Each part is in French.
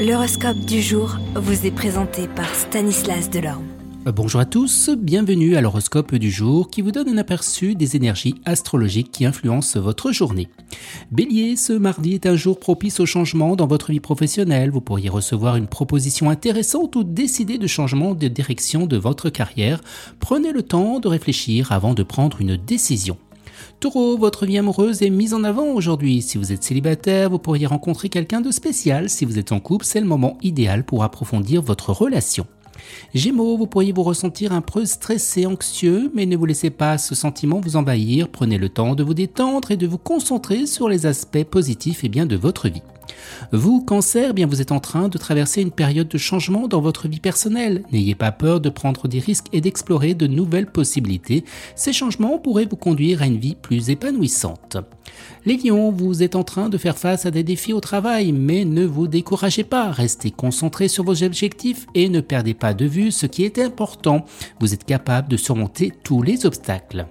L'horoscope du jour vous est présenté par Stanislas Delorme. Euh, bonjour à tous, bienvenue à l'horoscope du jour qui vous donne un aperçu des énergies astrologiques qui influencent votre journée. Bélier, ce mardi est un jour propice au changement dans votre vie professionnelle. Vous pourriez recevoir une proposition intéressante ou décider de changement de direction de votre carrière. Prenez le temps de réfléchir avant de prendre une décision. Taureau, votre vie amoureuse est mise en avant aujourd'hui. Si vous êtes célibataire, vous pourriez rencontrer quelqu'un de spécial. Si vous êtes en couple, c'est le moment idéal pour approfondir votre relation. Gémeaux, vous pourriez vous ressentir un peu stressé, anxieux, mais ne vous laissez pas ce sentiment vous envahir. Prenez le temps de vous détendre et de vous concentrer sur les aspects positifs et bien de votre vie. Vous, cancer, bien vous êtes en train de traverser une période de changement dans votre vie personnelle. N'ayez pas peur de prendre des risques et d'explorer de nouvelles possibilités. Ces changements pourraient vous conduire à une vie plus épanouissante. Les lions, vous êtes en train de faire face à des défis au travail, mais ne vous découragez pas, restez concentrés sur vos objectifs et ne perdez pas de vue ce qui est important. Vous êtes capable de surmonter tous les obstacles.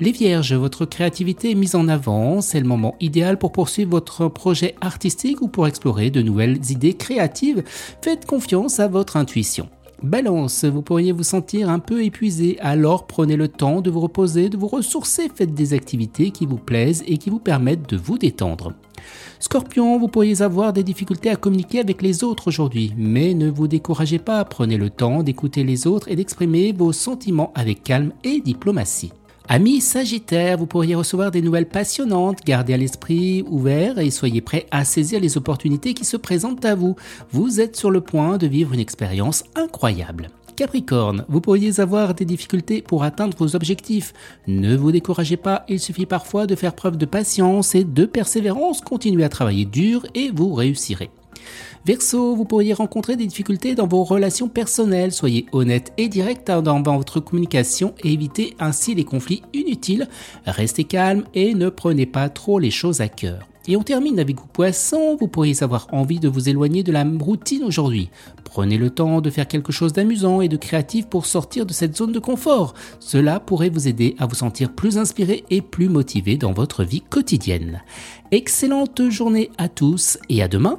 Les Vierges, votre créativité est mise en avant, c'est le moment idéal pour poursuivre votre projet artistique ou pour explorer de nouvelles idées créatives. Faites confiance à votre intuition. Balance, vous pourriez vous sentir un peu épuisé, alors prenez le temps de vous reposer, de vous ressourcer, faites des activités qui vous plaisent et qui vous permettent de vous détendre. Scorpion, vous pourriez avoir des difficultés à communiquer avec les autres aujourd'hui, mais ne vous découragez pas, prenez le temps d'écouter les autres et d'exprimer vos sentiments avec calme et diplomatie. Amis Sagittaire, vous pourriez recevoir des nouvelles passionnantes, gardez à l'esprit ouvert et soyez prêts à saisir les opportunités qui se présentent à vous. Vous êtes sur le point de vivre une expérience incroyable. Capricorne, vous pourriez avoir des difficultés pour atteindre vos objectifs. Ne vous découragez pas, il suffit parfois de faire preuve de patience et de persévérance, continuez à travailler dur et vous réussirez. Verseau, vous pourriez rencontrer des difficultés dans vos relations personnelles. Soyez honnête et direct dans votre communication et évitez ainsi les conflits inutiles. Restez calme et ne prenez pas trop les choses à cœur. Et on termine avec vous poissons, vous pourriez avoir envie de vous éloigner de la routine aujourd'hui. Prenez le temps de faire quelque chose d'amusant et de créatif pour sortir de cette zone de confort. Cela pourrait vous aider à vous sentir plus inspiré et plus motivé dans votre vie quotidienne. Excellente journée à tous et à demain